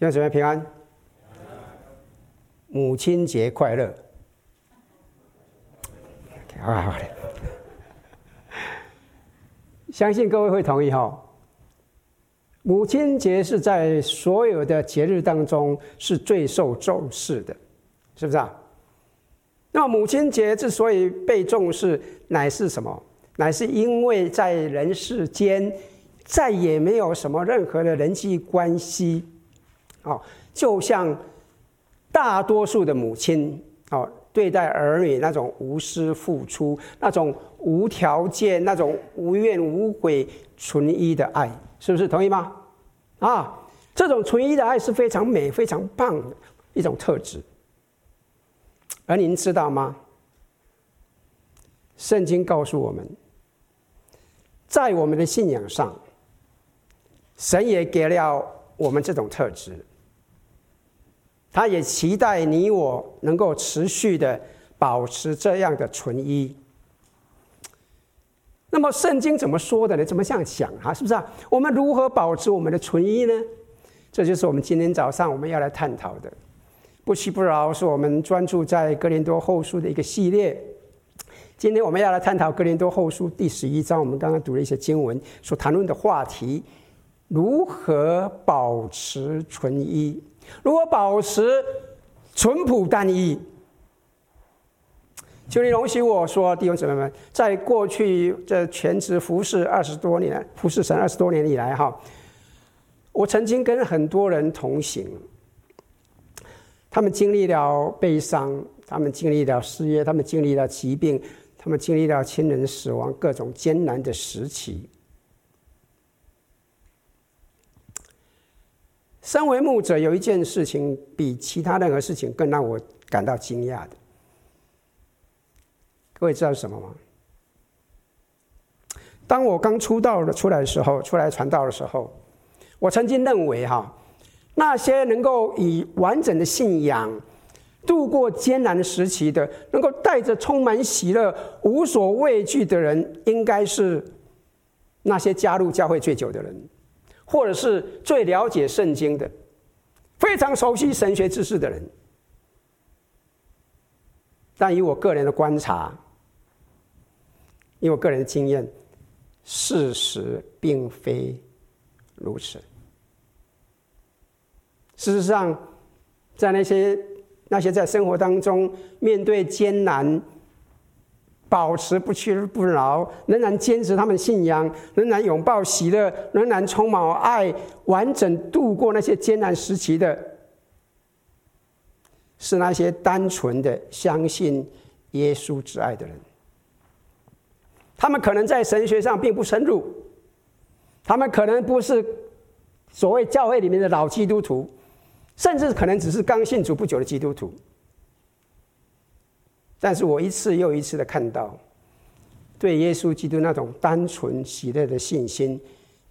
愿姊妹平安，母亲节快乐。好好的，相信各位会同意哈。母亲节是在所有的节日当中是最受重视的，是不是啊？那么母亲节之所以被重视，乃是什么？乃是因为在人世间再也没有什么任何的人际关系，哦，就像大多数的母亲哦，对待儿女那种无私付出、那种无条件、那种无怨无悔、纯一的爱，是不是同意吗？啊，这种纯一的爱是非常美、非常棒的一种特质。而您知道吗？圣经告诉我们。在我们的信仰上，神也给了我们这种特质。他也期待你我能够持续的保持这样的纯一。那么圣经怎么说的呢？怎么这样想啊？是不是啊？我们如何保持我们的纯一呢？这就是我们今天早上我们要来探讨的。不屈不挠是我们专注在哥林多后书的一个系列。今天我们要来探讨《哥林多后书》第十一章，我们刚刚读了一些经文所谈论的话题：如何保持纯一？如果保持淳朴单一？求你容许我说，弟兄姊妹们，在过去这全职服侍二十多年，服侍神二十多年以来，哈，我曾经跟很多人同行，他们经历了悲伤，他们经历了失业，他们经历了疾病。他们经历了亲人死亡，各种艰难的时期。身为牧者，有一件事情比其他任何事情更让我感到惊讶的。各位知道是什么吗？当我刚出道的出来的时候，出来传道的时候，我曾经认为哈，那些能够以完整的信仰。度过艰难时期的，能够带着充满喜乐、无所畏惧的人，应该是那些加入教会最久的人，或者是最了解圣经的、非常熟悉神学知识的人。但以我个人的观察，以我个人的经验，事实并非如此。事实上，在那些那些在生活当中面对艰难，保持不屈不挠，仍然坚持他们信仰，仍然拥抱喜乐，仍然充满爱，完整度过那些艰难时期的，是那些单纯的相信耶稣之爱的人。他们可能在神学上并不深入，他们可能不是所谓教会里面的老基督徒。甚至可能只是刚信主不久的基督徒，但是我一次又一次的看到，对耶稣基督那种单纯喜乐的信心，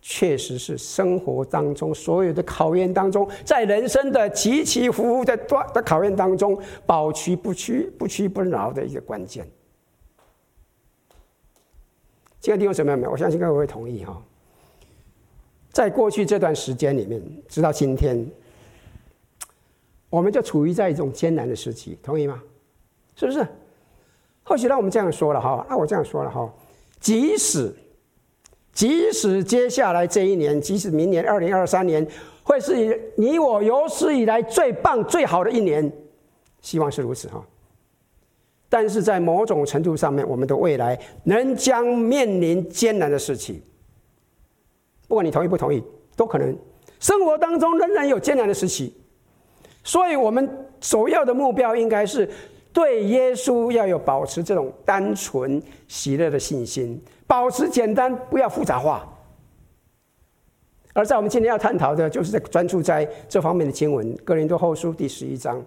确实是生活当中所有的考验当中，在人生的起起伏伏的段的考验当中，保持不屈不屈不挠的一个关键。这个地方什么样？我相信各位会同意哈。在过去这段时间里面，直到今天。我们就处于在一种艰难的时期，同意吗？是不是？或许让我们这样说了哈，那我这样说了哈，即使即使接下来这一年，即使明年二零二三年会是你我有史以来最棒最好的一年，希望是如此哈。但是在某种程度上面，我们的未来仍将面临艰难的时期。不管你同意不同意，都可能生活当中仍然有艰难的时期。所以，我们首要的目标应该是对耶稣要有保持这种单纯喜乐的信心，保持简单，不要复杂化。而在我们今天要探讨的，就是在专注在这方面的经文，《哥林多后书》第十一章。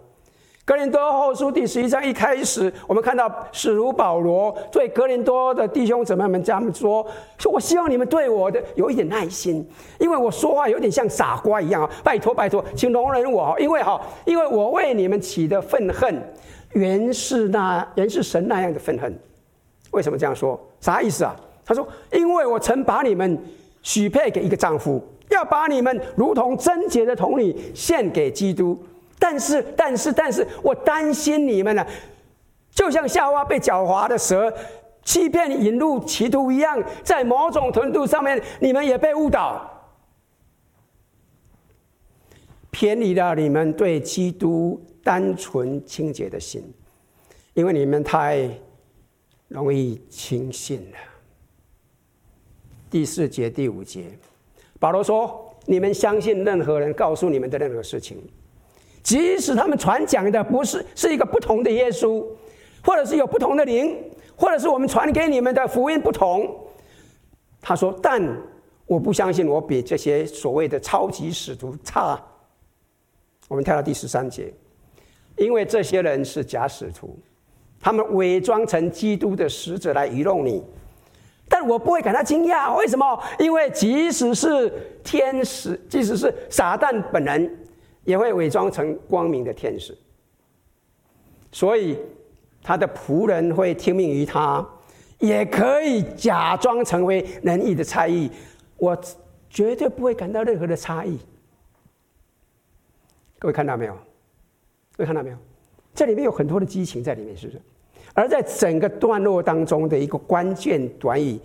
哥林多后书第十一章一开始，我们看到使徒保罗对哥林多的弟兄姊妹们这样说：“说我希望你们对我的有一点耐心，因为我说话有点像傻瓜一样啊！拜托拜托，请容忍我，因为哈，因为我为你们起的愤恨，原是那原是神那样的愤恨。为什么这样说？啥意思啊？他说：因为我曾把你们许配给一个丈夫，要把你们如同贞洁的童女献给基督。但是，但是，但是我担心你们呢、啊，就像夏娃被狡猾的蛇欺骗引入歧途一样，在某种程度上面，你们也被误导，偏离了你们对基督单纯清洁的心，因为你们太容易轻信了。第四节、第五节，保罗说：“你们相信任何人告诉你们的任何事情，即使他们传讲的不是是一个不同的耶稣，或者是有不同的灵，或者是我们传给你们的福音不同。”他说：“但我不相信我比这些所谓的超级使徒差。”我们跳到第十三节，因为这些人是假使徒，他们伪装成基督的使者来愚弄你。但我不会感到惊讶，为什么？因为即使是天使，即使是撒旦本人，也会伪装成光明的天使。所以他的仆人会听命于他，也可以假装成为仁义的差役。我绝对不会感到任何的差异。各位看到没有？各位看到没有？这里面有很多的激情在里面，是不是？而在整个段落当中的一个关键短语，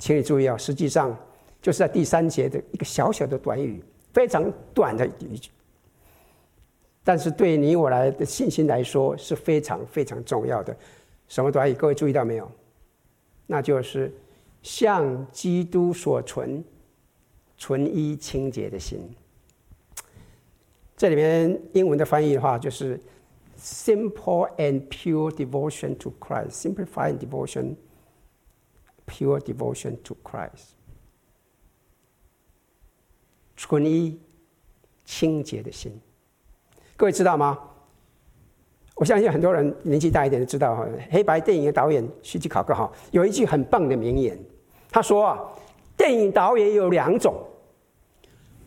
请你注意啊，实际上就是在第三节的一个小小的短语，非常短的一句，但是对你我来的信心来说是非常非常重要的。什么短语？各位注意到没有？那就是向基督所存纯一清洁的心。这里面英文的翻译的话就是。Simple and pure devotion to Christ. Simplified devotion, pure devotion to Christ. 纯一清洁的心，各位知道吗？我相信很多人年纪大一点的知道，黑白电影的导演徐志考克哈有一句很棒的名言，他说啊，电影导演有两种，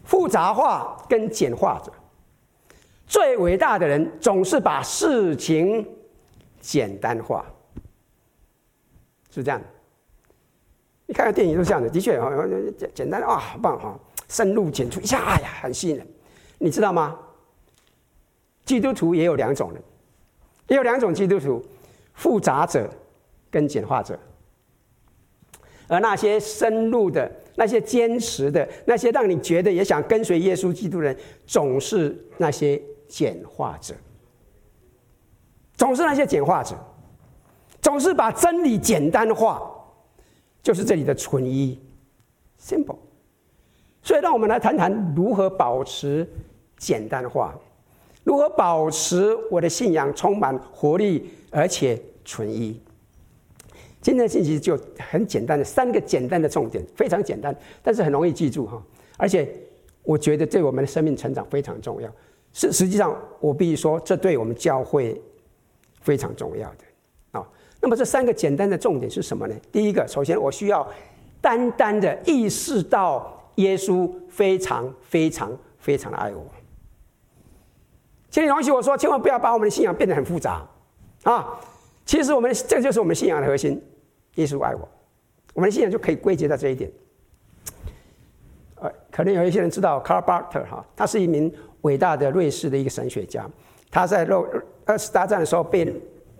复杂化跟简化者。最伟大的人总是把事情简单化，是这样。你看看电影都是这样的，的确啊，简简单啊，好棒哈，深入浅出，一下哎呀，很吸引人。你知道吗？基督徒也有两种人，也有两种基督徒：复杂者跟简化者。而那些深入的、那些坚持的、那些让你觉得也想跟随耶稣基督的人，总是那些。简化者，总是那些简化者，总是把真理简单化，就是这里的纯一 （simple）。所以，让我们来谈谈如何保持简单化，如何保持我的信仰充满活力而且纯一。今天的信息就很简单的三个简单的重点，非常简单，但是很容易记住哈。而且，我觉得对我们的生命成长非常重要。是，实际上我必须说，这对我们教会非常重要的啊。那么这三个简单的重点是什么呢？第一个，首先我需要单单的意识到耶稣非常非常非常的爱我。请你容许我说，千万不要把我们的信仰变得很复杂啊。其实我们这就是我们信仰的核心，耶稣爱我，我们的信仰就可以归结到这一点。呃，可能有一些人知道 Karl Barth 哈，他是一名。伟大的瑞士的一个神学家，他在二次大战的时候被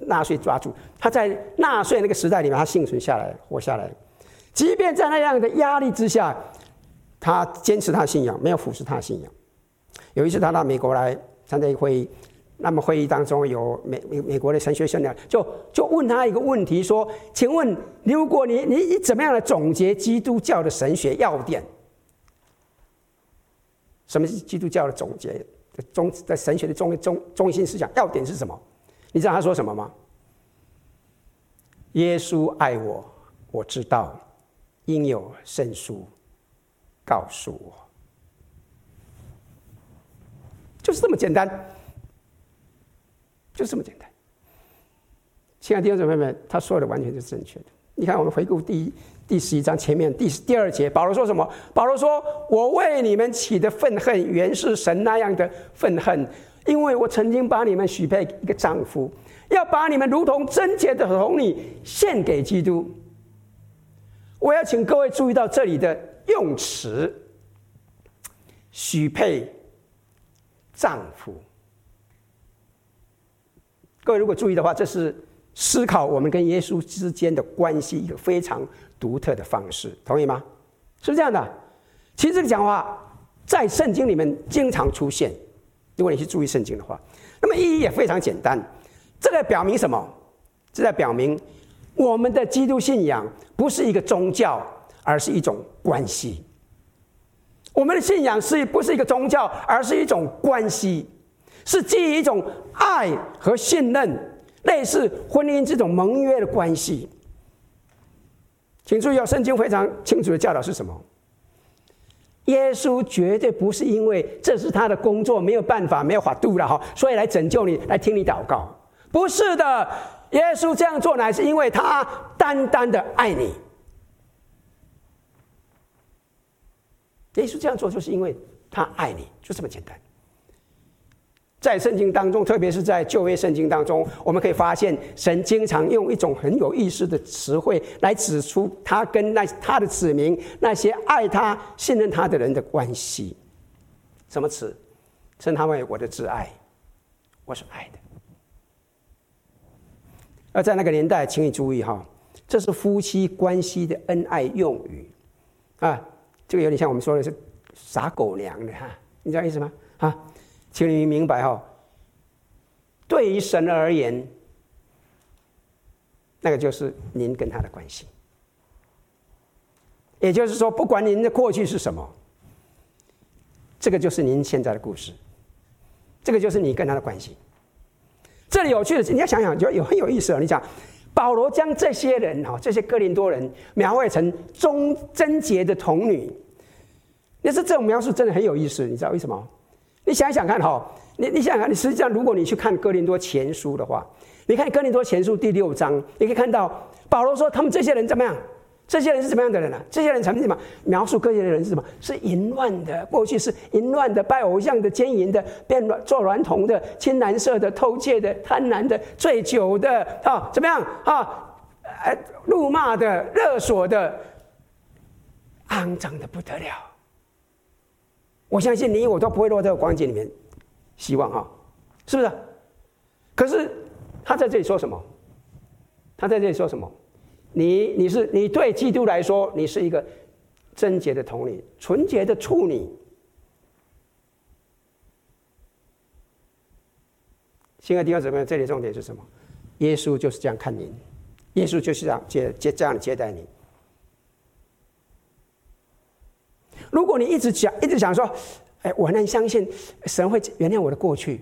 纳粹抓住。他在纳粹那个时代里面，他幸存下来，活下来。即便在那样的压力之下，他坚持他的信仰，没有腐蚀他的信仰。有一次他到美国来参加一个会议，那么会议当中有美美美国的神学生呢，就就问他一个问题说：“请问，如果你你你怎么样来总结基督教的神学要点？”什么是基督教的总结的中在神学的中中中心思想要点是什么？你知道他说什么吗？耶稣爱我，我知道，应有圣书告诉我，就是这么简单，就是这么简单。亲爱的弟兄姊妹们，他说的完全是正确的。你看，我们回顾第一。第十一章前面第第二节，保罗说什么？保罗说：“我为你们起的愤恨，原是神那样的愤恨，因为我曾经把你们许配一个丈夫，要把你们如同贞洁的童女献给基督。”我要请各位注意到这里的用词，许配丈夫。各位如果注意的话，这是思考我们跟耶稣之间的关系一个非常独特的方式，同意吗？是不是这样的？其实这个讲话在圣经里面经常出现。如果你去注意圣经的话，那么意义也非常简单。这个表明什么？这在表明我们的基督信仰不是一个宗教，而是一种关系。我们的信仰是不是一个宗教，而是一种关系，是基于一种爱和信任，类似婚姻这种盟约的关系。请注意哦，圣经非常清楚的教导是什么？耶稣绝对不是因为这是他的工作，没有办法，没有法度了哈，所以来拯救你，来听你祷告。不是的，耶稣这样做乃是因为他单单的爱你。耶稣这样做就是因为他爱你，就这么简单。在圣经当中，特别是在旧约圣经当中，我们可以发现，神经常用一种很有意思的词汇来指出他跟那他的子民那些爱他、信任他的人的关系。什么词？称他为我的挚爱，我是爱的。而在那个年代，请你注意哈，这是夫妻关系的恩爱用语啊，这个有点像我们说的是撒狗粮的哈，你知道意思吗？啊？请你明白哈，对于神而言，那个就是您跟他的关系。也就是说，不管您的过去是什么，这个就是您现在的故事，这个就是你跟他的关系。这里有趣的是，你要想想，就有很有意思哦。你讲保罗将这些人哈，这些哥林多人描绘成忠贞洁的童女，那是这种描述真的很有意思，你知道为什么？你想想看哈，你你想想看，你实际上如果你去看哥林多前书的话，你看哥林多前书第六章，你可以看到保罗说他们这些人怎么样？这些人是怎么样的人呢、啊？这些人曾经什么？描述这些人是什么？是淫乱的，过去是淫乱的，拜偶像的，奸淫的，变软做软童的，青蓝色的，偷窃的，贪婪的，醉酒的啊，怎么样啊？呃，辱骂的，勒索的，肮脏的不得了。我相信你我都不会落在光景里面，希望哈，是不是？可是他在这里说什么？他在这里说什么？你你是你对基督来说，你是一个贞洁的童女，纯洁的处女。亲爱的弟兄姊妹，这里重点是什么？耶稣就是这样看您，耶稣就是这样接接这样接待你。如果你一直讲，一直讲说，哎，我能相信神会原谅我的过去。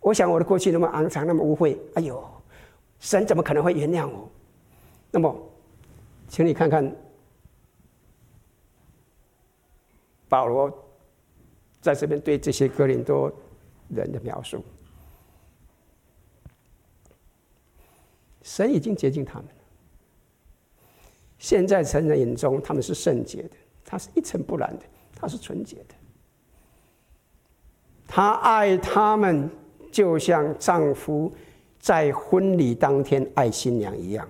我想我的过去那么肮脏，那么污秽，哎呦，神怎么可能会原谅我？那么，请你看看保罗在这边对这些哥林多人的描述，神已经接近他们了。现在神人眼中，他们是圣洁的。他是一尘不染的，他是纯洁的。他爱他们，就像丈夫在婚礼当天爱新娘一样。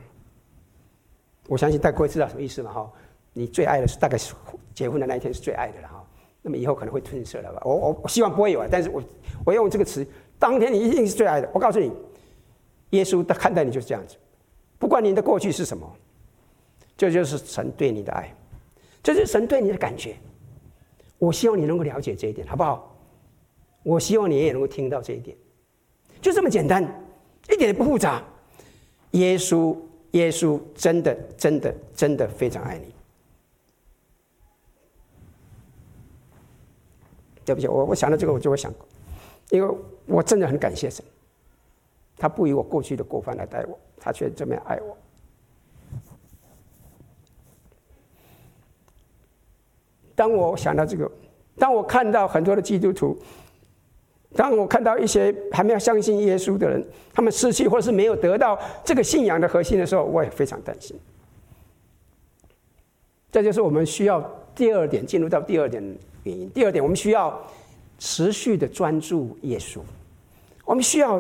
我相信大家会知道什么意思嘛？哈，你最爱的是大概是结婚的那一天是最爱的了哈。那么以后可能会褪色了吧？我我我希望不会有啊。但是我我用这个词，当天你一定是最爱的。我告诉你，耶稣他看待你就是这样子，不管你的过去是什么，这就是神对你的爱。这是神对你的感觉，我希望你能够了解这一点，好不好？我希望你也能够听到这一点，就这么简单，一点也不复杂。耶稣，耶稣真的、真的、真的非常爱你。对不起，我我想到这个，我就会想，因为我真的很感谢神，他不以我过去的过犯来待我，他却这么爱我。当我想到这个，当我看到很多的基督徒，当我看到一些还没有相信耶稣的人，他们失去或是没有得到这个信仰的核心的时候，我也非常担心。这就是我们需要第二点，进入到第二点原因。第二点，我们需要持续的专注耶稣。我们需要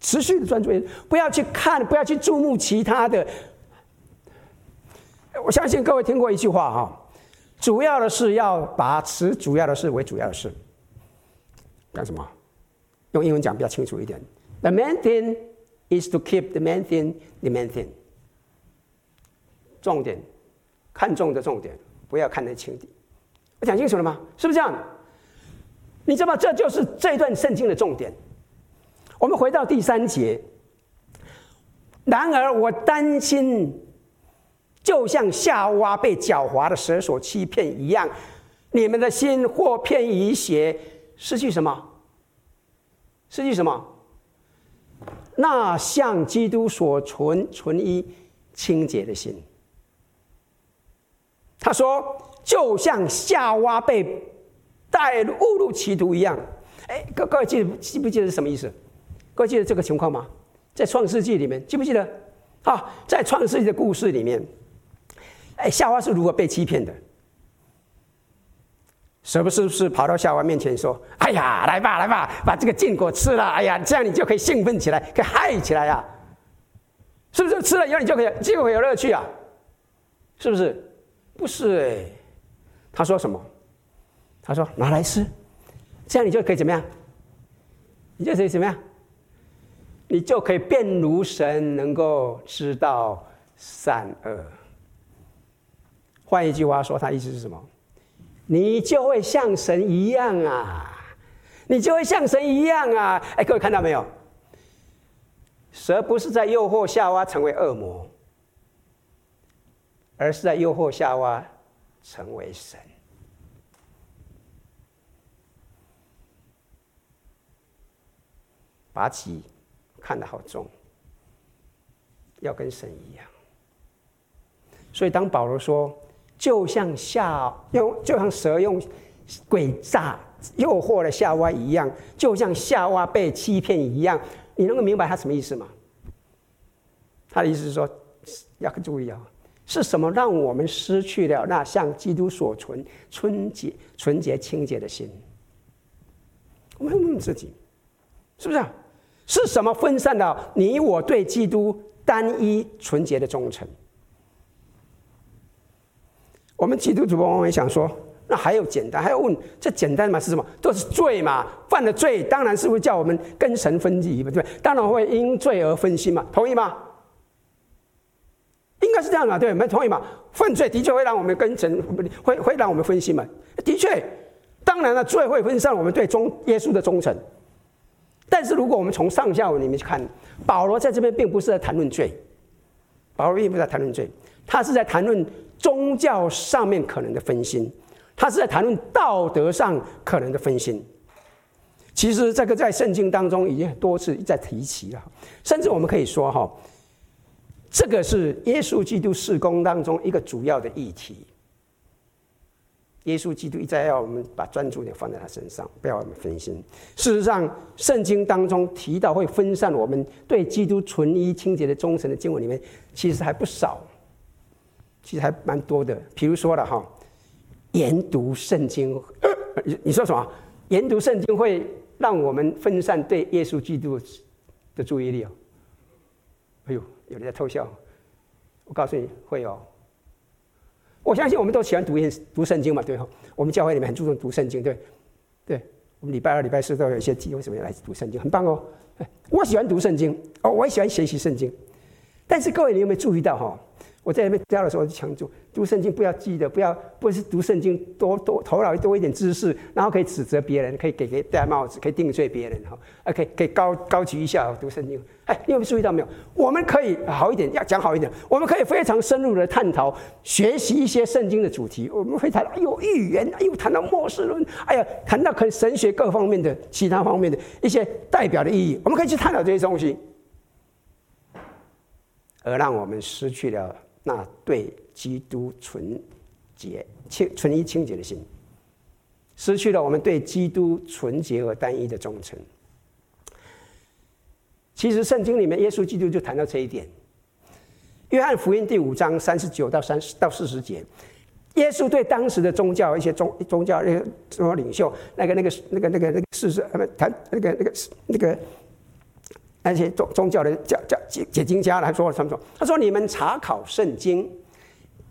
持续的专注耶稣，不要去看，不要去注目其他的。我相信各位听过一句话哈。主要的是要把持主要的事为主要的事。干什么？用英文讲比较清楚一点。The main thing is to keep the main thing the main thing。重点，看重的重点，不要看得轻的。我讲清楚了吗？是不是这样？你知道吗？这就是这一段圣经的重点。我们回到第三节。然而我担心，就像夏娃被狡猾的蛇所欺骗一样，你们的心或偏移邪，失去什么？失去什么？那像基督所存存一清洁的心。他说，就像夏娃被带入误入歧途一样。哎，各各位记记不记得是什么意思？各位记得这个情况吗？在创世纪里面，记不记得？啊，在创世纪的故事里面，哎，夏娃是如何被欺骗的？是不是是跑到夏娃面前说：“哎呀，来吧，来吧，把这个禁果吃了，哎呀，这样你就可以兴奋起来，可以嗨起来呀、啊？是不是吃了以后你就可以就会有乐趣啊？是不是？不是哎，他说什么？他说拿来吃，这样你就可以怎么样？你就可以怎么样？”你就可以变如神，能够知道善恶。换一句话说，他意思是什么？你就会像神一样啊！你就会像神一样啊！哎，各位看到没有？蛇不是在诱惑夏娃成为恶魔，而是在诱惑夏娃成为神。把己。看得好重，要跟神一样。所以当保罗说，就像夏用就像蛇用诡诈诱惑了夏娃一样，就像夏娃被欺骗一样，你能够明白他什么意思吗？他的意思是说，要注意啊，是什么让我们失去了那向基督所存纯洁、纯洁、清洁的心？我们问问自己，是不是？是什么分散了你我对基督单一纯洁的忠诚？我们基督徒往往想说，那还有简单，还要问这简单嘛？是什么？都是罪嘛？犯了罪，当然是会叫我们跟神分离嘛，对不对？当然会因罪而分心嘛？同意吗？应该是这样的，对，你们同意吗？犯罪的确会让我们跟神会会让我们分心嘛？的确，当然了，罪会分散我们对忠耶稣的忠诚。但是，如果我们从上下文里面去看，保罗在这边并不是在谈论罪，保罗并不是在谈论罪，他是在谈论宗教上面可能的分心，他是在谈论道德上可能的分心。其实，这个在圣经当中已经多次在提起了，甚至我们可以说，哈，这个是耶稣基督事工当中一个主要的议题。耶稣基督一再要我们把专注点放在他身上，不要我们分心。事实上，圣经当中提到会分散我们对基督纯一清洁的忠诚的经文里面，其实还不少，其实还蛮多的。比如说了哈，研读圣经，你 你说什么？研读圣经会让我们分散对耶稣基督的注意力哦。哎呦，有人在偷笑，我告诉你会哦。我相信我们都喜欢读圣读圣经嘛，对哈？我们教会里面很注重读圣经，对，对。我们礼拜二、礼拜四都有一些机会，什么来读圣经，很棒哦。我喜欢读圣经，哦，我也喜欢学习圣经。但是各位，你有没有注意到哈？我在那边教的时候，就强调读圣经不要记得，不要不是读圣经多多头脑多一点知识，然后可以指责别人，可以给给戴帽子，可以定罪别人哈，，OK，可以高高举一下读圣经。哎，你有没有注意到没有？我们可以好一点，要讲好一点，我们可以非常深入的探讨学习一些圣经的主题。我们会谈到哎呦预言，哎呦谈到末世论，哎呀谈到可以神学各方面的其他方面的一些代表的意义，我们可以去探讨这些东西，而让我们失去了。那对基督纯洁、清纯一、清洁的心，失去了我们对基督纯洁和单一的忠诚。其实圣经里面，耶稣基督就谈到这一点。约翰福音第五章三十九到三十到四十节，耶稣对当时的宗教一些宗宗教那个什么领袖，那个那个那个那个那个事实，不谈那个那个那个。那些宗宗教的教教解解经家来说了什么说？他说：“你们查考圣经，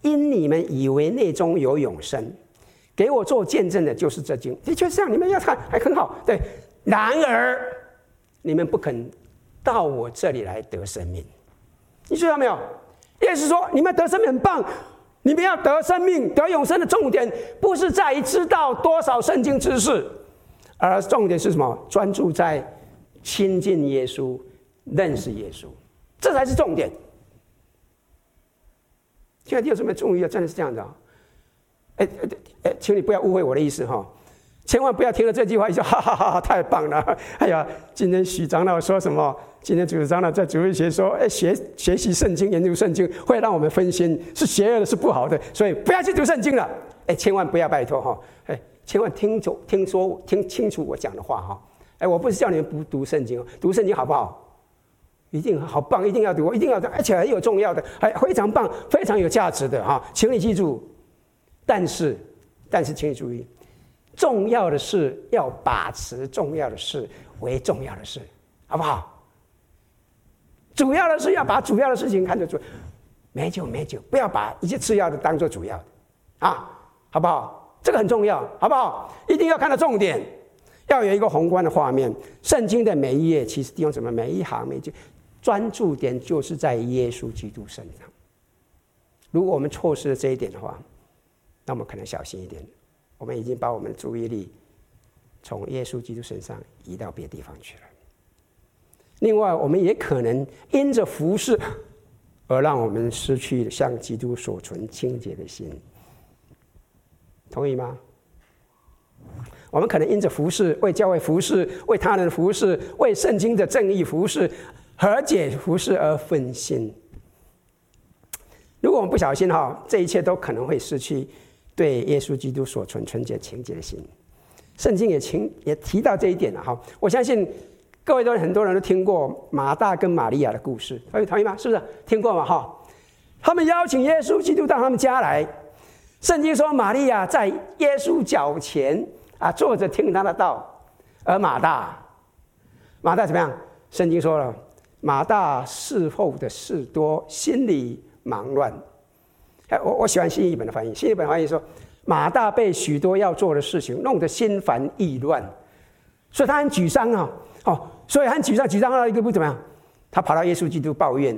因你们以为内中有永生，给我做见证的就是这经。的确是这样，你们要看还很好。对，然而你们不肯到我这里来得生命。你知道没有？意思是说，你们得生命很棒，你们要得生命、得永生的重点，不是在于知道多少圣经知识，而重点是什么？专注在亲近耶稣、认识耶稣，这才是重点。现在弟兄姊妹注意了，真的是这样的。哎哎哎，请你不要误会我的意思哈，千万不要听了这句话就说哈哈哈哈，太棒了！哎呀，今天许长老说什么？今天主持长老在主日学说，哎，学学习圣经、研究圣经会让我们分心，是邪恶的，是不好的，所以不要去读圣经了。哎，千万不要拜托哈，哎，千万听懂、听说、听清楚我讲的话哈。哎，我不是叫你们不读圣经哦，读圣经好不好？一定好棒，一定要读，一定要读，而且很有重要的，还非常棒，非常有价值的哈，请你记住。但是，但是，请你注意，重要的事要把持重要的事为重要的事，好不好？主要的是要把主要的事情看得住，没酒没酒，不要把一切次要的当做主要的，啊，好不好？这个很重要，好不好？一定要看到重点，要有一个宏观的画面。圣经的每一页，其实弟兄姊妹，每一行每一句。专注点就是在耶稣基督身上。如果我们错失了这一点的话，那我们可能小心一点。我们已经把我们的注意力从耶稣基督身上移到别的地方去了。另外，我们也可能因着服侍而让我们失去向基督所存清洁的心。同意吗？我们可能因着服侍，为教会服侍，为他人服侍，为圣经的正义服侍。和解服侍而分心。如果我们不小心哈，这一切都可能会失去对耶稣基督所存纯洁清洁的心。圣经也情也提到这一点了哈。我相信各位都很多人都听过马大跟玛利亚的故事，各位同意吗？是不是听过吗？哈，他们邀请耶稣基督到他们家来。圣经说，玛利亚在耶稣脚前啊坐着听他的道，而马大，马大怎么样？圣经说了。马大事后的事多，心里忙乱。哎，我我喜欢新译本的翻译。新译本翻译说，马大被许多要做的事情弄得心烦意乱，所以他很沮丧啊。哦，所以很沮丧，沮丧到一个不怎么样，他跑到耶稣基督抱怨。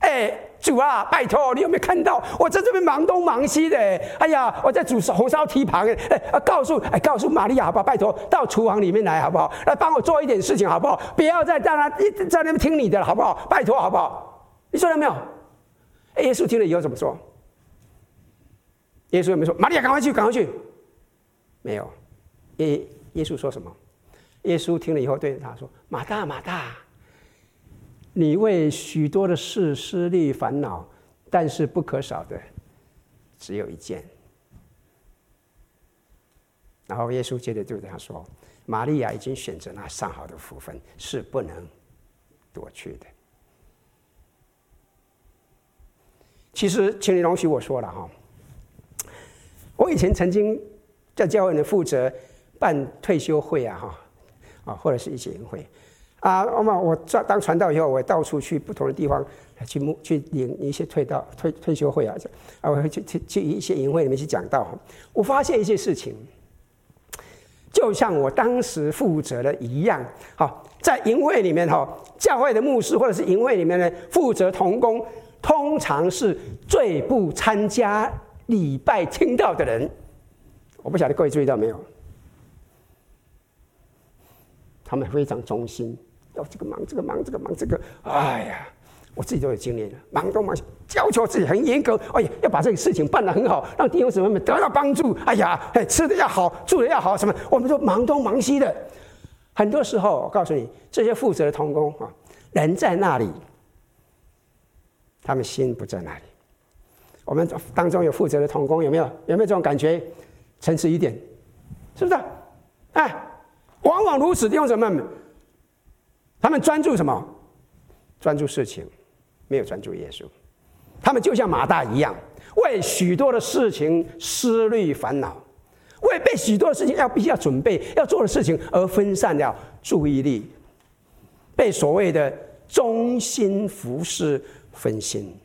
哎，主啊，拜托，你有没有看到我在这边忙东忙西的？哎呀，我在煮红烧蹄膀。哎，告诉哎，告诉玛利亚，好不好？拜托，到厨房里面来，好不好？来帮我做一点事情，好不好？不要再让他一直在那边听你的了，好不好？拜托，好不好？你说了没有？耶稣听了以后怎么说？耶稣有没有说，玛利亚，赶快去，赶快去？没有。耶耶稣说什么？耶稣听了以后对着他说：“马大，马大。”你为许多的事思虑烦恼，但是不可少的只有一件。然后耶稣接着就这样说：“玛利亚已经选择那上好的福分，是不能夺去的。”其实，请你容许我说了哈，我以前曾经在教会里负责办退休会啊哈啊，或者是一些营会。啊，那么我当传道以后，我到处去不同的地方去募去领一些退道退退休会啊，啊，我会去去去一些营会里面去讲道。我发现一些事情，就像我当时负责的一样。好，在营会里面哈，教会的牧师或者是营会里面呢，负责同工，通常是最不参加礼拜听道的人。我不晓得各位注意到没有？他们非常忠心。要这个忙，这个忙，这个忙，这个，哎呀，我自己都有经验了，忙东忙西，要求自己很严格，哎呀，要把这个事情办得很好，让弟兄姊妹们得到帮助。哎呀，哎，吃的要好，住的要好，什么？我们说忙东忙西的，很多时候，我告诉你，这些负责的同工啊，人在那里，他们心不在那里。我们当中有负责的同工，有没有？有没有这种感觉？诚实一点，是不是？哎，往往如此，弟兄姊妹们。他们专注什么？专注事情，没有专注耶稣。他们就像马大一样，为许多的事情思虑烦恼，为被许多的事情要必须要准备要做的事情而分散掉注意力，被所谓的忠心服侍分心。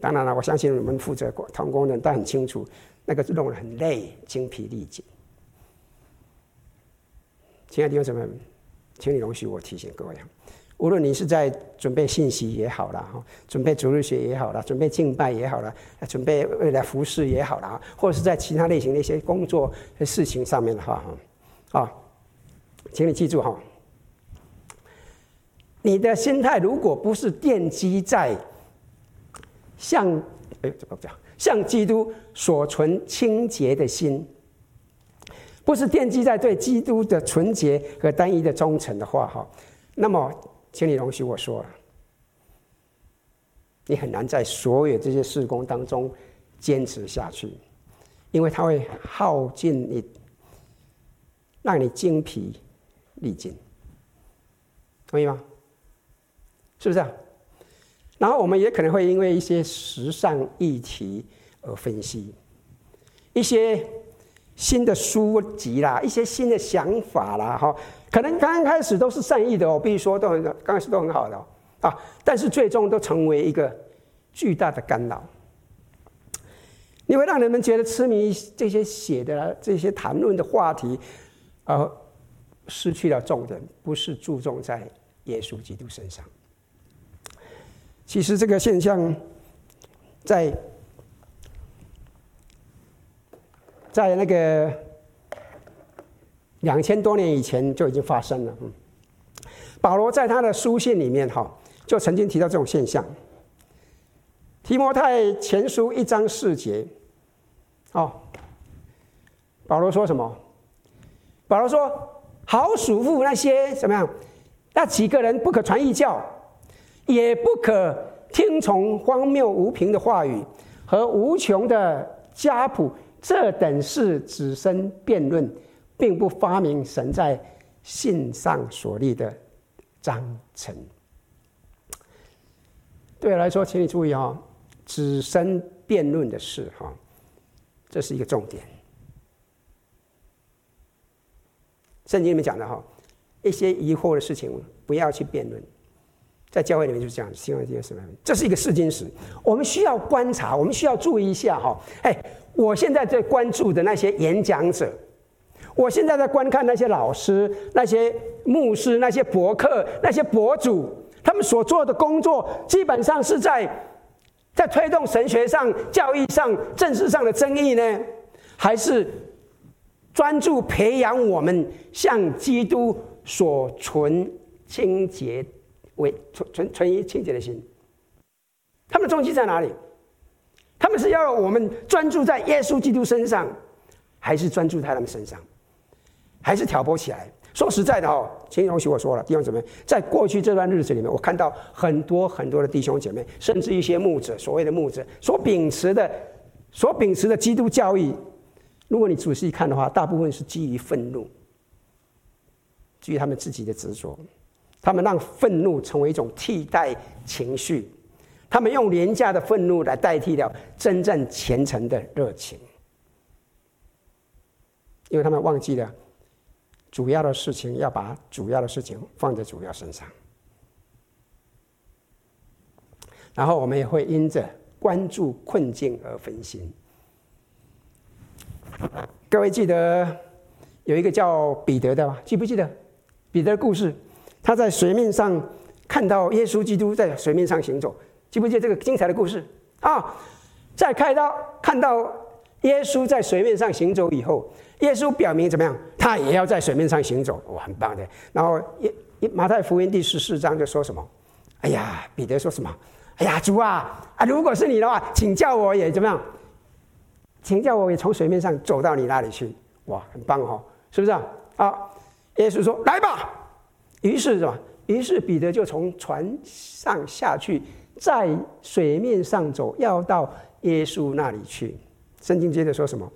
当然了，我相信我们负责同工人都很清楚，那个弄得很累，精疲力尽。亲爱的弟兄姊妹，请你容许我提醒各位，无论你是在准备信息也好了，哈，准备主日学也好了，准备敬拜也好了，准备未来服侍也好了，或者是在其他类型的一些工作的事情上面的话，哈，啊，请你记住哈，你的心态如果不是奠基在。像，哎，怎么讲？像基督所存清洁的心，不是奠基在对基督的纯洁和单一的忠诚的话，哈，那么，请你容许我说，你很难在所有这些事工当中坚持下去，因为它会耗尽你，让你精疲力尽，同意吗？是不是啊？然后我们也可能会因为一些时尚议题而分析，一些新的书籍啦，一些新的想法啦，哈，可能刚刚开始都是善意的哦，比如说都很刚开始都很好的啊，但是最终都成为一个巨大的干扰。你会让人们觉得痴迷这些写的这些谈论的话题，而失去了重点，不是注重在耶稣基督身上。其实这个现象在，在那个两千多年以前就已经发生了。嗯，保罗在他的书信里面哈，就曾经提到这种现象。提摩太前书一章四节，哦，保罗说什么？保罗说：“好属父那些怎么样？那几个人不可传异教。”也不可听从荒谬无凭的话语和无穷的家谱，这等事只生辩论，并不发明神在信上所立的章程。对我来说，请你注意哈，只生辩论的事哈，这是一个重点。圣经里面讲的哈，一些疑惑的事情不要去辩论。在教会里面就是这样，希望这些什么？这是一个试金石，我们需要观察，我们需要注意一下哈。哎，我现在在关注的那些演讲者，我现在在观看那些老师、那些牧师、那些博客、那些博主，他们所做的工作，基本上是在在推动神学上、教义上、政治上的争议呢，还是专注培养我们向基督所存清洁？为存存存一清洁的心，他们的动机在哪里？他们是要我们专注在耶稣基督身上，还是专注在他们身上，还是挑拨起来？说实在的哦，请容许我说了，弟兄姊妹，在过去这段日子里面，我看到很多很多的弟兄姐妹，甚至一些牧者，所谓的牧者所秉持的、所秉持的基督教义，如果你仔细看的话，大部分是基于愤怒，基于他们自己的执着。他们让愤怒成为一种替代情绪，他们用廉价的愤怒来代替了真正虔诚的热情，因为他们忘记了主要的事情，要把主要的事情放在主要身上。然后我们也会因着关注困境而分心。各位记得有一个叫彼得的吗？记不记得彼得的故事？他在水面上看到耶稣基督在水面上行走，记不记得这个精彩的故事啊？在看到看到耶稣在水面上行走以后，耶稣表明怎么样？他也要在水面上行走，哇，很棒的。然后马太福音第十四章就说什么？哎呀，彼得说什么？哎呀，主啊啊，如果是你的话，请叫我也怎么样？请叫我也从水面上走到你那里去。哇，很棒哦，是不是啊？啊，耶稣说：“来吧。”于是什么？于是彼得就从船上下去，在水面上走，要到耶稣那里去。圣经接着说什么？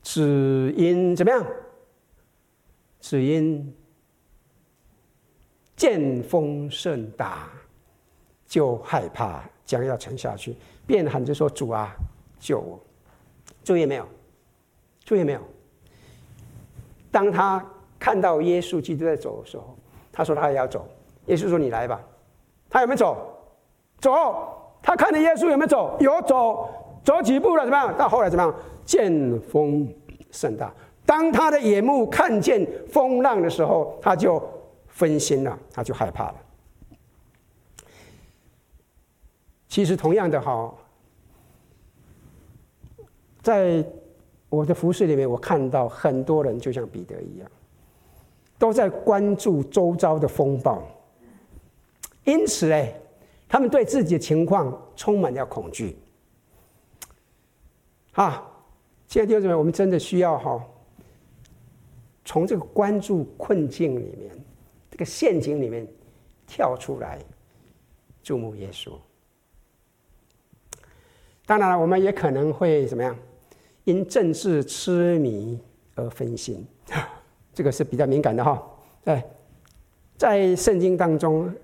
只因怎么样？只因见风甚大，就害怕，将要沉下去，便喊着说：“主啊，救我！”注意没有？注意没有？当他看到耶稣基督在走的时候。他说他也要走，耶稣说你来吧，他有没有走？走，他看着耶稣有没有走？有走，走几步了？怎么样？到后来怎么样？见风甚大。当他的眼目看见风浪的时候，他就分心了，他就害怕了。其实同样的哈，在我的服事里面，我看到很多人就像彼得一样，都在关注周遭的风暴，因此嘞，他们对自己的情况充满了恐惧。啊，现在弟兄姊妹，我们真的需要哈。从这个关注困境里面，这个陷阱里面跳出来，注目耶稣。当然了，我们也可能会怎么样？因政治痴迷而分心，这个是比较敏感的哈。哎，在圣经当中，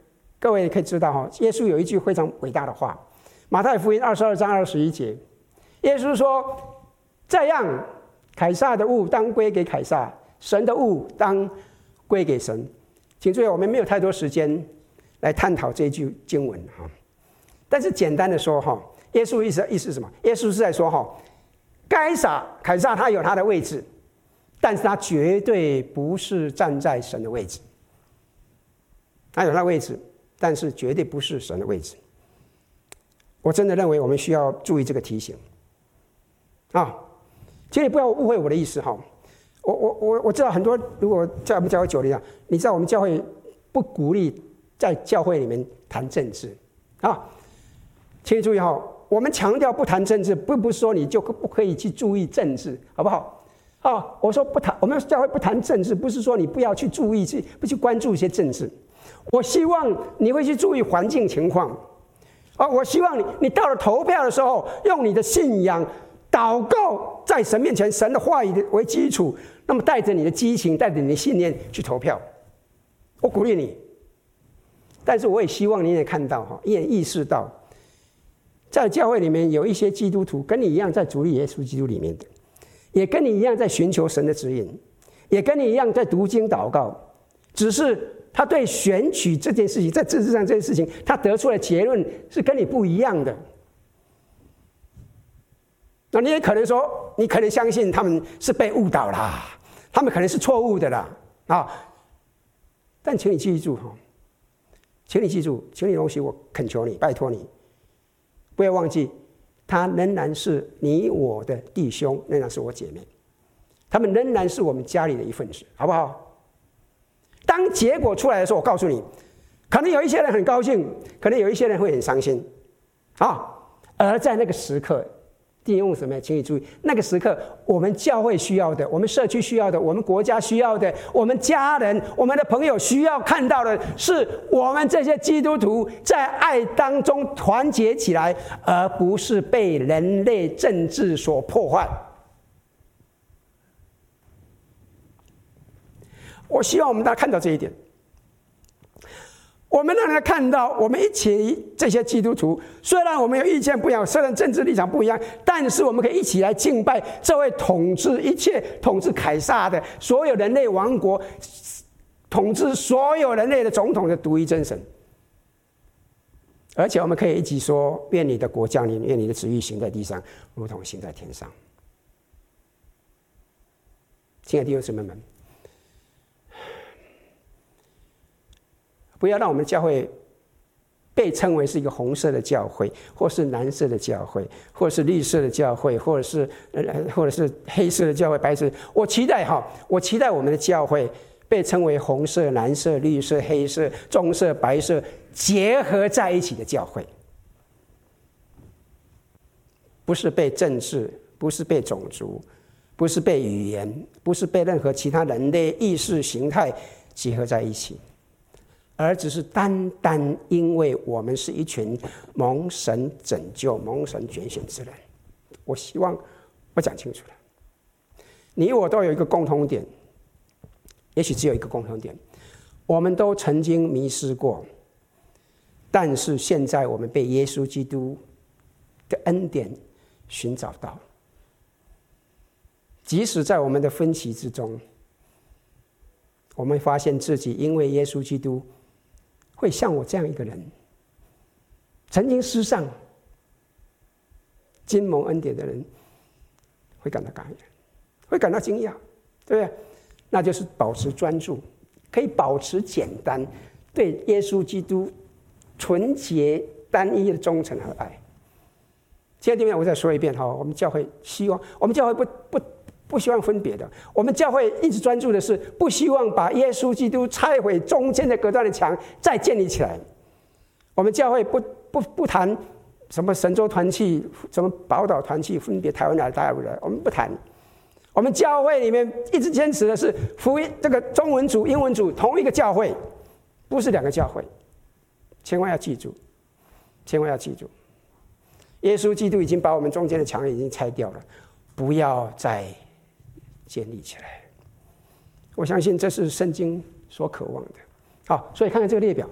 各位可以知道哈，耶稣有一句非常伟大的话，《马太福音》二十二章二十一节，耶稣说：“这样，凯撒的物当归给凯撒。”神的物当归给神，请注意，我们没有太多时间来探讨这句经文哈。但是简单的说哈，耶稣意思意思是什么？耶稣是在说哈，该撒凯撒他有他的位置，但是他绝对不是站在神的位置。他有他的位置，但是绝对不是神的位置。我真的认为我们需要注意这个提醒啊，请你不要误会我的意思哈。我我我我知道很多，如果在我们教会久了，你知道我们教会不鼓励在教会里面谈政治啊，请你注意哈，我们强调不谈政治，并不是说你就不可以去注意政治，好不好？啊，我说不谈，我们教会不谈政治，不是说你不要去注意去不去关注一些政治，我希望你会去注意环境情况啊，我希望你你到了投票的时候，用你的信仰祷告，在神面前，神的话语为基础。那么带着你的激情，带着你的信念去投票，我鼓励你。但是我也希望你也看到哈，也意识到，在教会里面有一些基督徒跟你一样在主耶稣基督里面的，也跟你一样在寻求神的指引，也跟你一样在读经祷告，只是他对选举这件事情，在政治上这件事情，他得出的结论是跟你不一样的。那你也可能说，你可能相信他们是被误导啦。他们可能是错误的啦，啊！但请你记住哈，请你记住，请你容许我恳求你，拜托你，不要忘记，他仍然是你我的弟兄，仍然是我姐妹，他们仍然是我们家里的一份子，好不好？当结果出来的时候，我告诉你，可能有一些人很高兴，可能有一些人会很伤心，啊！而在那个时刻。利用什么？请你注意，那个时刻，我们教会需要的，我们社区需要的，我们国家需要的，我们家人、我们的朋友需要看到的，是我们这些基督徒在爱当中团结起来，而不是被人类政治所破坏。我希望我们大家看到这一点。我们让人看到，我们一起这些基督徒，虽然我们有意见不一样，虽然政治立场不一样，但是我们可以一起来敬拜这位统治一切、统治凯撒的所有人类王国、统治所有人类的总统的独一真神。而且我们可以一起说：愿你的国降临，愿你的旨意行在地上，如同行在天上。亲爱的弟兄姊妹们。不要让我们的教会被称为是一个红色的教会，或是蓝色的教会，或是绿色的教会，或者是呃，或者是黑色的教会、白色。我期待哈，我期待我们的教会被称为红色、蓝色、绿色、黑色、棕色、白色结合在一起的教会，不是被政治，不是被种族，不是被语言，不是被任何其他人类意识形态结合在一起。而只是单单因为我们是一群蒙神拯救、蒙神拣选之人，我希望我讲清楚了。你我都有一个共同点，也许只有一个共同点，我们都曾经迷失过，但是现在我们被耶稣基督的恩典寻找到，即使在我们的分歧之中，我们发现自己因为耶稣基督。会像我这样一个人，曾经失丧，金蒙恩典的人会感到感恩，会感到惊讶，对不对？那就是保持专注，可以保持简单，对耶稣基督纯洁单一的忠诚和爱。今天弟兄，我再说一遍哈，我们教会希望，我们教会不不不希望分别的，我们教会一直专注的是，不希望把耶稣基督拆毁中间的隔断的墙再建立起来。我们教会不不不谈什么神州团契，什么宝岛团契，分别台湾来大陆来，我们不谈。我们教会里面一直坚持的是福音，这个中文组、英文组同一个教会，不是两个教会，千万要记住，千万要记住。耶稣基督已经把我们中间的墙已经拆掉了，不要再建立起来。我相信这是圣经所渴望的。好，所以看看这个列表，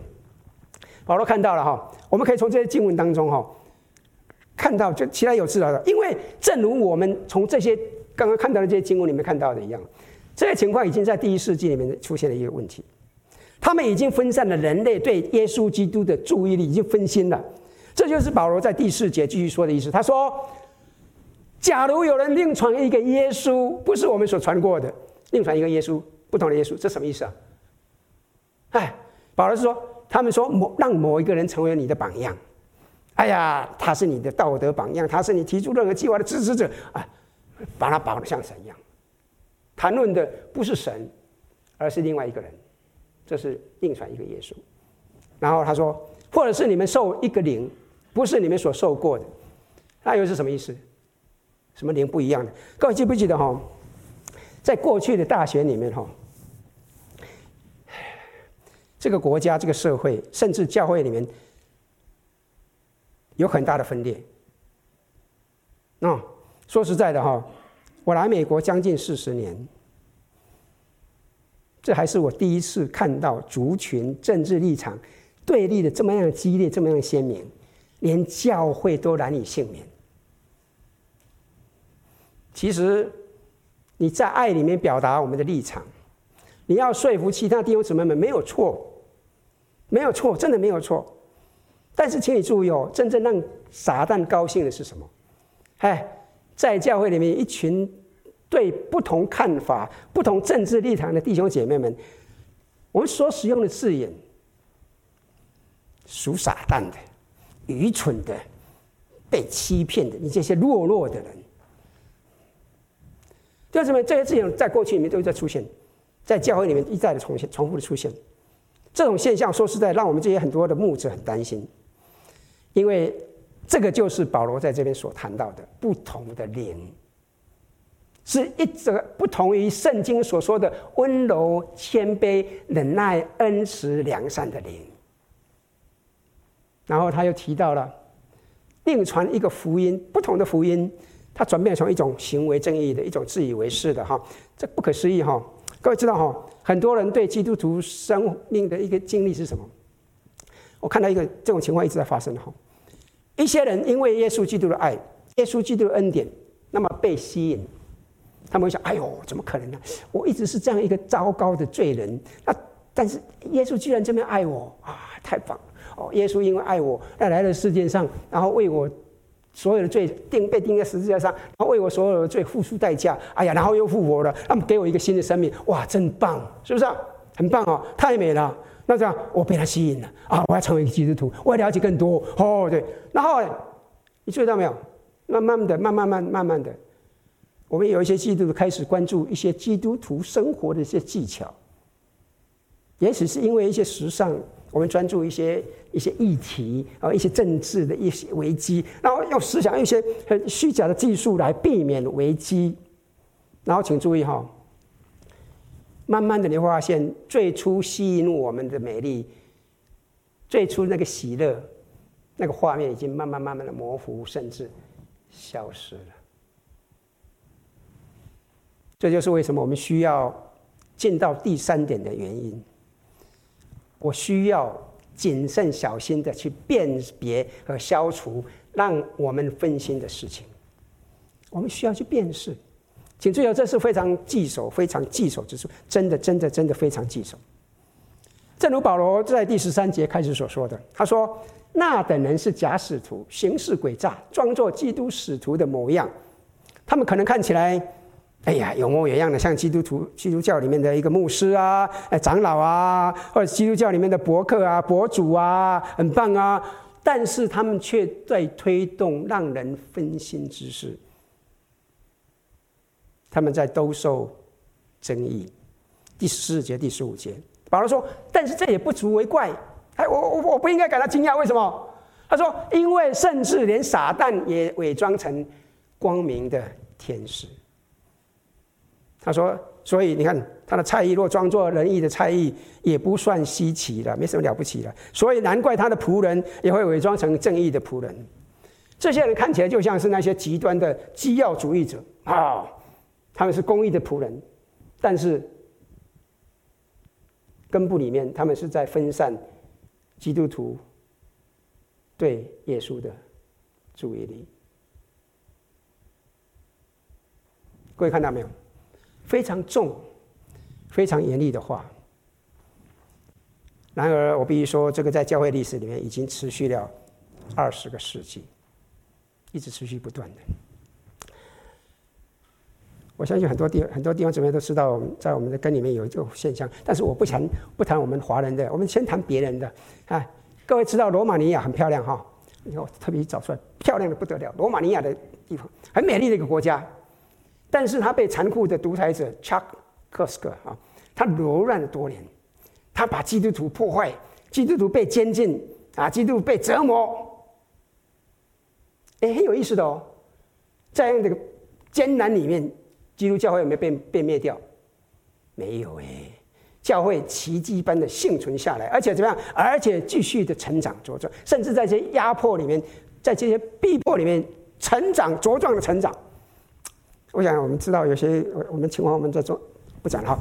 保罗看到了哈，我们可以从这些经文当中哈看到，就其他有知道的，因为正如我们从这些刚刚看到的这些经文里面看到的一样，这些情况已经在第一世纪里面出现了一个问题，他们已经分散了人类对耶稣基督的注意力，已经分心了。这就是保罗在第四节继续说的意思。他说：“假如有人另传一个耶稣，不是我们所传过的，另传一个耶稣，不同的耶稣，这什么意思啊？”哎，保罗说，他们说某让某一个人成为你的榜样，哎呀，他是你的道德榜样，他是你提出任何计划的支持者，啊，把他绑得像神一样。谈论的不是神，而是另外一个人，这是另传一个耶稣。然后他说，或者是你们受一个灵。不是你们所受过的，那又是什么意思？什么灵不一样的？各位记不记得哈？在过去的大学里面哈，这个国家、这个社会，甚至教会里面，有很大的分裂。那说实在的哈，我来美国将近四十年，这还是我第一次看到族群、政治立场对立的这么样激烈、这么样鲜明。连教会都难以幸免。其实你在爱里面表达我们的立场，你要说服其他弟兄姊妹们没有错，没有错，真的没有错。但是请你注意哦，真正让撒旦高兴的是什么？哎，在教会里面一群对不同看法、不同政治立场的弟兄姐妹们，我们所使用的字眼属撒旦的。愚蠢的、被欺骗的，你这些懦弱的人，就什么这些事情在过去里面都在出现，在教会里面一再的重现、重复的出现。这种现象说实在，让我们这些很多的牧者很担心，因为这个就是保罗在这边所谈到的不同的灵，是一则不同于圣经所说的温柔、谦卑、忍耐、恩慈、良善的灵。然后他又提到了，另传一个福音，不同的福音，它转变成一种行为正义的一种自以为是的哈，这不可思议哈。各位知道哈，很多人对基督徒生命的一个经历是什么？我看到一个这种情况一直在发生哈。一些人因为耶稣基督的爱，耶稣基督的恩典，那么被吸引，他们会想：哎呦，怎么可能呢？我一直是这样一个糟糕的罪人，那但是耶稣居然这么爱我啊，太棒了！哦，耶稣因为爱我，来来了世界上，然后为我所有的罪钉被钉在十字架上，然后为我所有的罪付出代价。哎呀，然后又复活了，那么给我一个新的生命，哇，真棒，是不是啊？很棒哦，太美了。那这样，我被他吸引了啊！我要成为一个基督徒，我要了解更多。哦，对。然后你注意到没有？慢慢的，慢慢慢慢慢的，我们有一些基督徒开始关注一些基督徒生活的一些技巧，也许是因为一些时尚。我们专注一些一些议题啊，一些政治的一些危机，然后用思想一些很虚假的技术来避免危机。然后请注意哈，慢慢的你会发现，最初吸引我们的美丽，最初那个喜乐，那个画面已经慢慢慢慢的模糊，甚至消失了。这就是为什么我们需要进到第三点的原因。我需要谨慎小心的去辨别和消除让我们分心的事情。我们需要去辨识，请注意，这是非常棘手、非常棘手之处，真的、真的、真的非常棘手。正如保罗在第十三节开始所说的，他说：“那等人是假使徒，行事诡诈，装作基督使徒的模样。他们可能看起来，哎呀，有模有样的，像基督徒、基督教里面的一个牧师啊、哎长老啊，或者基督教里面的博客啊、博主啊，很棒啊。但是他们却在推动让人分心之事。他们在兜售争议。第十四节、第十五节，保罗说：“但是这也不足为怪。”哎，我我我不应该感到惊讶，为什么？他说：“因为甚至连撒旦也伪装成光明的天使。”他说：“所以你看他的菜艺，若装作仁义的菜艺，也不算稀奇了，没什么了不起了。所以难怪他的仆人也会伪装成正义的仆人。这些人看起来就像是那些极端的基要主义者啊，他们是公义的仆人，但是根部里面，他们是在分散。”基督徒对耶稣的注意力，各位看到没有？非常重、非常严厉的话。然而，我必须说，这个在教会历史里面已经持续了二十个世纪，一直持续不断的。我相信很多地很多地方姊妹都知道，在我们的根里面有一种现象。但是我不谈不谈我们华人的，我们先谈别人的。啊，各位知道罗马尼亚很漂亮哈，你看我特别找出来，漂亮的不得了。罗马尼亚的地方很美丽的一个国家，但是他被残酷的独裁者查克斯克啊，他柔软了多年，他把基督徒破坏，基督徒被监禁啊，基督徒被折磨。哎，很有意思的哦，在这个艰难里面。基督教会有没有被被灭掉？没有哎，教会奇迹般的幸存下来，而且怎么样？而且继续的成长茁壮，甚至在这些压迫里面，在这些逼迫里面成长茁壮的成长。我想我们知道有些我们情况我们在做不讲了哈。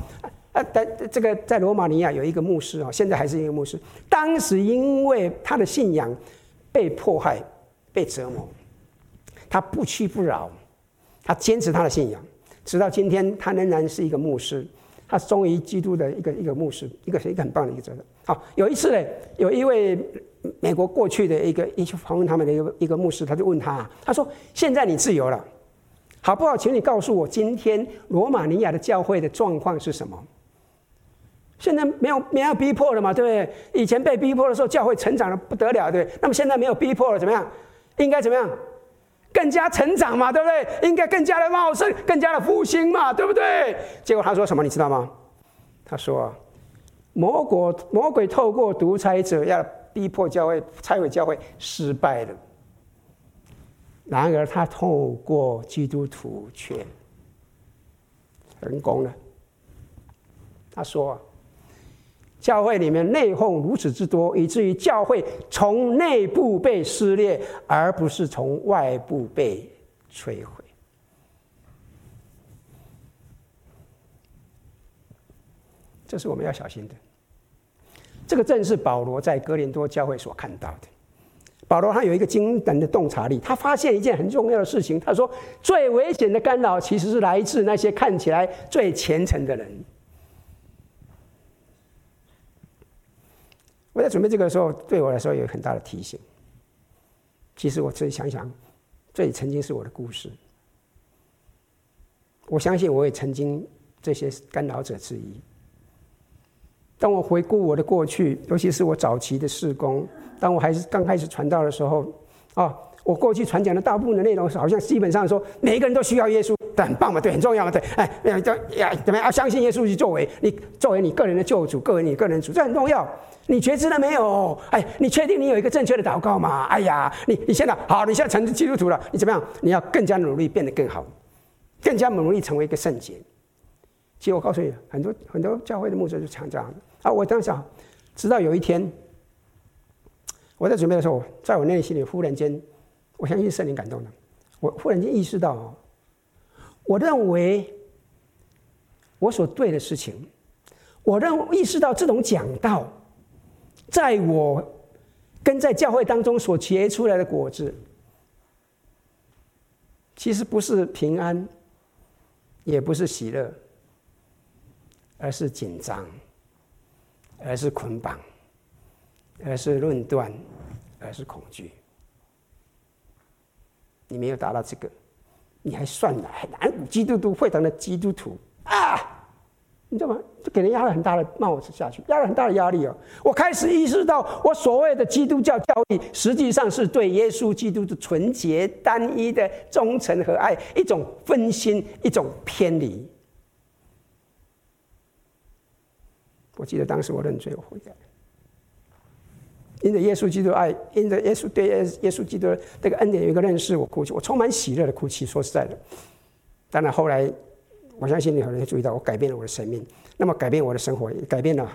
啊，但这个在罗马尼亚有一个牧师啊，现在还是一个牧师，当时因为他的信仰被迫害、被折磨，他不屈不挠，他坚持他的信仰。直到今天，他仍然是一个牧师，他忠于基督的一个一个牧师，一个是一个很棒的一个责任。好，有一次呢，有一位美国过去的一个一去访问他们的一个一个牧师，他就问他，他说：“现在你自由了，好不好？请你告诉我，今天罗马尼亚的教会的状况是什么？现在没有没有逼迫了嘛，对不对？以前被逼迫的时候，教会成长的不得了，对不对？那么现在没有逼迫了，怎么样？应该怎么样？”更加成长嘛，对不对？应该更加的茂盛，更加的复兴嘛，对不对？结果他说什么，你知道吗？他说：“魔鬼魔鬼透过独裁者要逼迫教会，拆毁教会，失败了。然而他透过基督徒却成功了。”他说。教会里面内讧如此之多，以至于教会从内部被撕裂，而不是从外部被摧毁。这是我们要小心的。这个正是保罗在哥林多教会所看到的。保罗他有一个惊人的洞察力，他发现一件很重要的事情。他说，最危险的干扰其实是来自那些看起来最虔诚的人。我在准备这个时候，对我来说有很大的提醒。其实我自己想想，这也曾经是我的故事。我相信我也曾经这些干扰者之一。当我回顾我的过去，尤其是我早期的事工，当我还是刚开始传道的时候，啊。我过去传讲的大部分的内容，好像基本上说，每一个人都需要耶稣，但很棒嘛，对，很重要嘛，对，哎，要要怎么样？要相信耶稣去作为你作为你个人的救主，作为你个人主，这很重要。你觉知了没有？哎，你确定你有一个正确的祷告吗？哎呀，你你现在好，你现在成基督徒了，你怎么样？你要更加努力变得更好，更加努力成为一个圣洁。其实我告诉你，很多很多教会的牧者就强调啊，我当时想，直到有一天，我在准备的时候，在我内心里忽然间。我相信圣灵感动的，我忽然间意识到，我认为我所对的事情，我认意识到这种讲道，在我跟在教会当中所结出来的果子，其实不是平安，也不是喜乐，而是紧张，而是捆绑，而是论断，而是恐惧。你没有达到这个，你还算南南无基督徒会堂的基督徒啊？你知道吗？就给人压了很大的帽子下去，压了很大的压力哦。我开始意识到，我所谓的基督教教义，实际上是对耶稣基督的纯洁、单一的忠诚和爱一种分心，一种偏离。我记得当时我认罪，我悔改。因着耶稣基督爱，因着耶稣对耶耶稣基督的这个恩典有一个认识，我哭泣，我充满喜乐的哭泣。说实在的，当然后来。我相信你可能会注意到，我改变了我的生命，那么改变我的生活，也改变了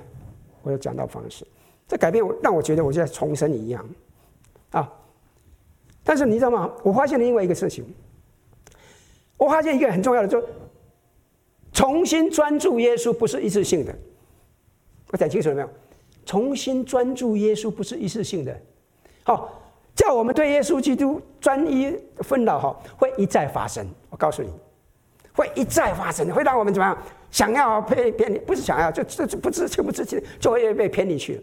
我的讲道方式。这改变我，让我觉得我就在重生一样啊！但是你知道吗？我发现了另外一个事情，我发现一个很重要的，就重新专注耶稣不是一次性的。我讲清楚了没有？重新专注耶稣不是一次性的。好，叫我们对耶稣基督专一纷扰，哈，会一再发生。我告诉你。会一再发生，会让我们怎么样？想要被偏离，不是想要，就就不知情不知情，就会被偏离去。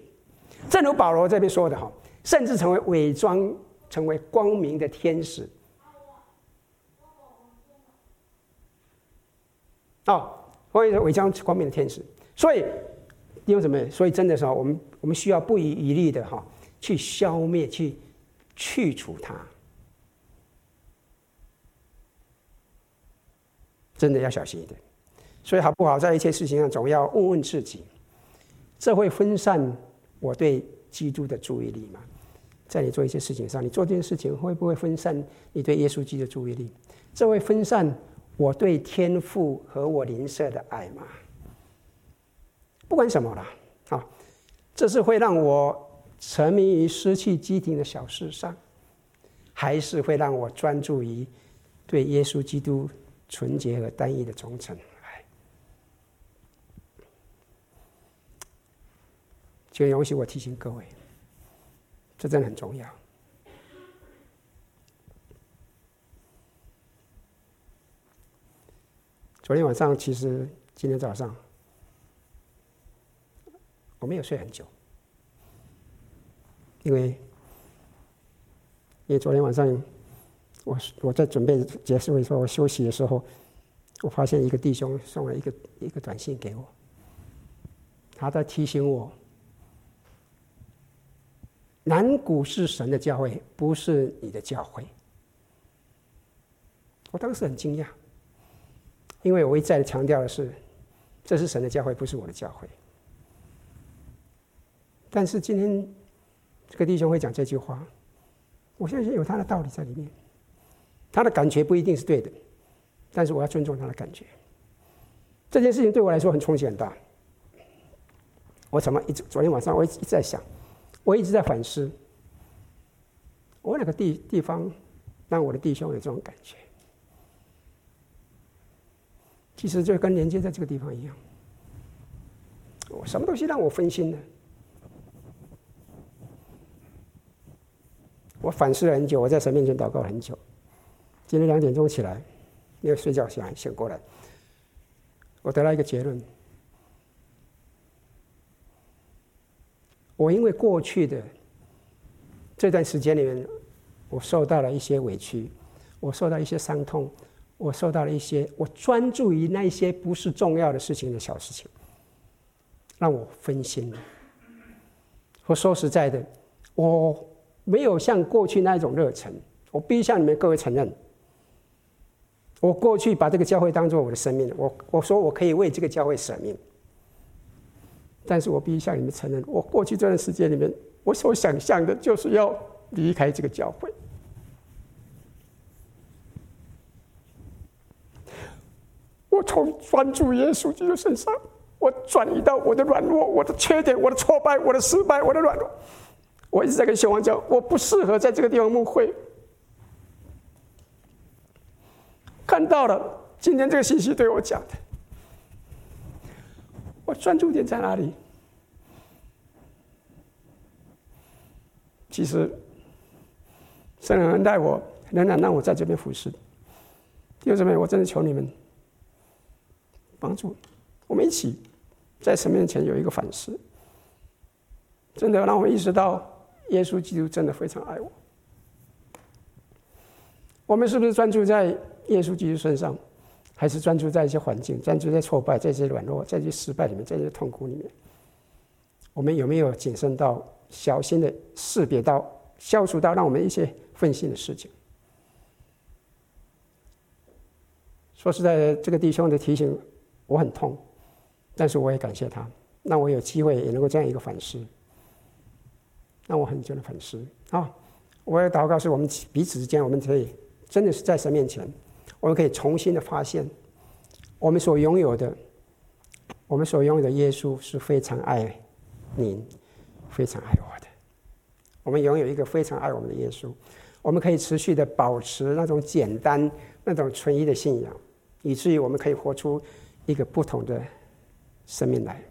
正如保罗这边说的哈，甚至成为伪装，成为光明的天使。哦，会伪装光明的天使。所以因为什么？所以真的时候，我们我们需要不遗余力的哈，去消灭，去去除它。真的要小心一点，所以好不好？在一切事情上，总要问问自己：这会分散我对基督的注意力吗？在你做一些事情上，你做这件事情会不会分散你对耶稣基督的注意力？这会分散我对天父和我邻舍的爱吗？不管什么了，啊，这是会让我沉迷于失去基庭的小事上，还是会让我专注于对耶稣基督？纯洁和单一的忠诚，哎，请允许我提醒各位，这真的很重要。昨天晚上，其实今天早上，我没有睡很久，因为，因为昨天晚上。我我在准备结束的时候，我休息的时候，我发现一个弟兄送了一个一个短信给我，他在提醒我，南谷是神的教会，不是你的教会。我当时很惊讶，因为我一再强调的是，这是神的教会，不是我的教会。但是今天这个弟兄会讲这句话，我相信有他的道理在里面。他的感觉不一定是对的，但是我要尊重他的感觉。这件事情对我来说很冲击很大。我怎么一直昨天晚上我一直在想，我一直在反思，我哪个地地方让我的弟兄有这种感觉？其实就跟连接在这个地方一样。我什么东西让我分心呢？我反思了很久，我在神面前祷告很久。今天两点钟起来，没有睡觉醒醒过来，我得到一个结论：我因为过去的这段时间里面，我受到了一些委屈，我受到一些伤痛，我受到了一些，我专注于那些不是重要的事情的小事情，让我分心了。我说实在的，我没有像过去那一种热忱，我必须向你们各位承认。我过去把这个教会当做我的生命，我我说我可以为这个教会舍命，但是我必须向你们承认，我过去这段时间里面，我所想象的就是要离开这个教会。我从专注耶稣基督身上，我转移到我的软弱、我的缺点、我的挫败、我的失败、我的软弱。我一直在跟小王讲，我不适合在这个地方牧会。看到了今天这个信息对我讲的，我专注点在哪里？其实，神恩待我，仍然让我在这边服侍。弟兄姊妹，我真的求你们帮助，我们一起在神面前有一个反思，真的让我意识到耶稣基督真的非常爱我。我们是不是专注在耶稣基督身上，还是专注在一些环境，专注在挫败、在这些软弱、在这些失败里面，在这些痛苦里面？我们有没有谨慎到、小心的识别到、消除到让我们一些分心的事情？说实在的，这个弟兄的提醒我很痛，但是我也感谢他，让我有机会也能够这样一个反思，让我很久的粉丝啊！我也祷告，是我们彼此之间，我们可以。真的是在神面前，我们可以重新的发现，我们所拥有的，我们所拥有的耶稣是非常爱您，非常爱我的。我们拥有一个非常爱我们的耶稣，我们可以持续的保持那种简单、那种纯一的信仰，以至于我们可以活出一个不同的生命来。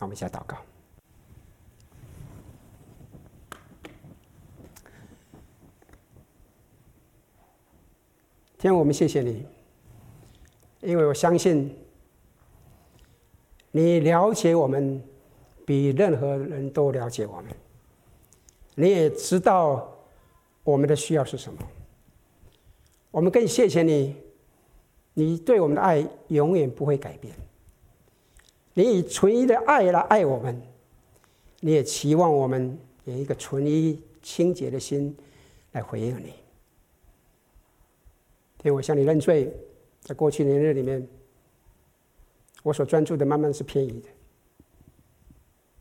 那我们一起来祷告。天，我们谢谢你，因为我相信你了解我们，比任何人都了解我们。你也知道我们的需要是什么。我们更谢谢你，你对我们的爱永远不会改变。你以纯一的爱来爱我们，你也期望我们有一个纯一清洁的心来回应你。天，我向你认罪，在过去年日里面，我所专注的慢慢是偏移的。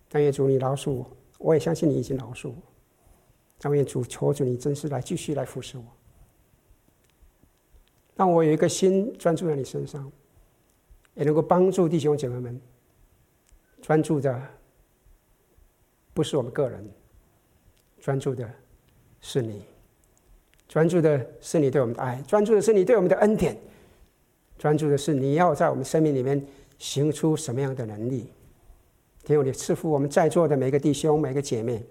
但愿主你饶恕我，我也相信你已经饶恕我。但愿主求主你真是来继续来服侍我，让我有一个心专注在你身上，也能够帮助弟兄姐妹们专注的不是我们个人，专注的是你。专注的是你对我们的爱，专注的是你对我们的恩典，专注的是你要在我们生命里面行出什么样的能力。天父，你赐福我们在座的每个弟兄、每个姐妹，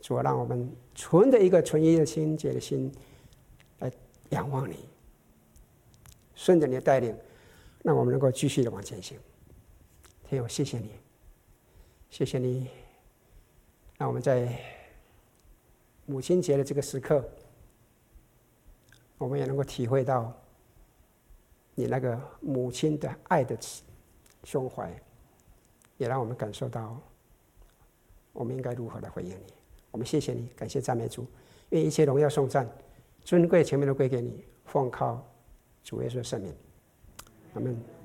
主啊，让我们存着一个纯一的清洁的心来仰望你，顺着你的带领，让我们能够继续的往前行。天父，谢谢你，谢谢你，让我们在母亲节的这个时刻。我们也能够体会到你那个母亲的爱的胸怀，也让我们感受到我们应该如何来回应你。我们谢谢你，感谢赞美主，愿一切荣耀颂赞、尊贵、全面都归给你。奉靠主耶稣圣名，阿门。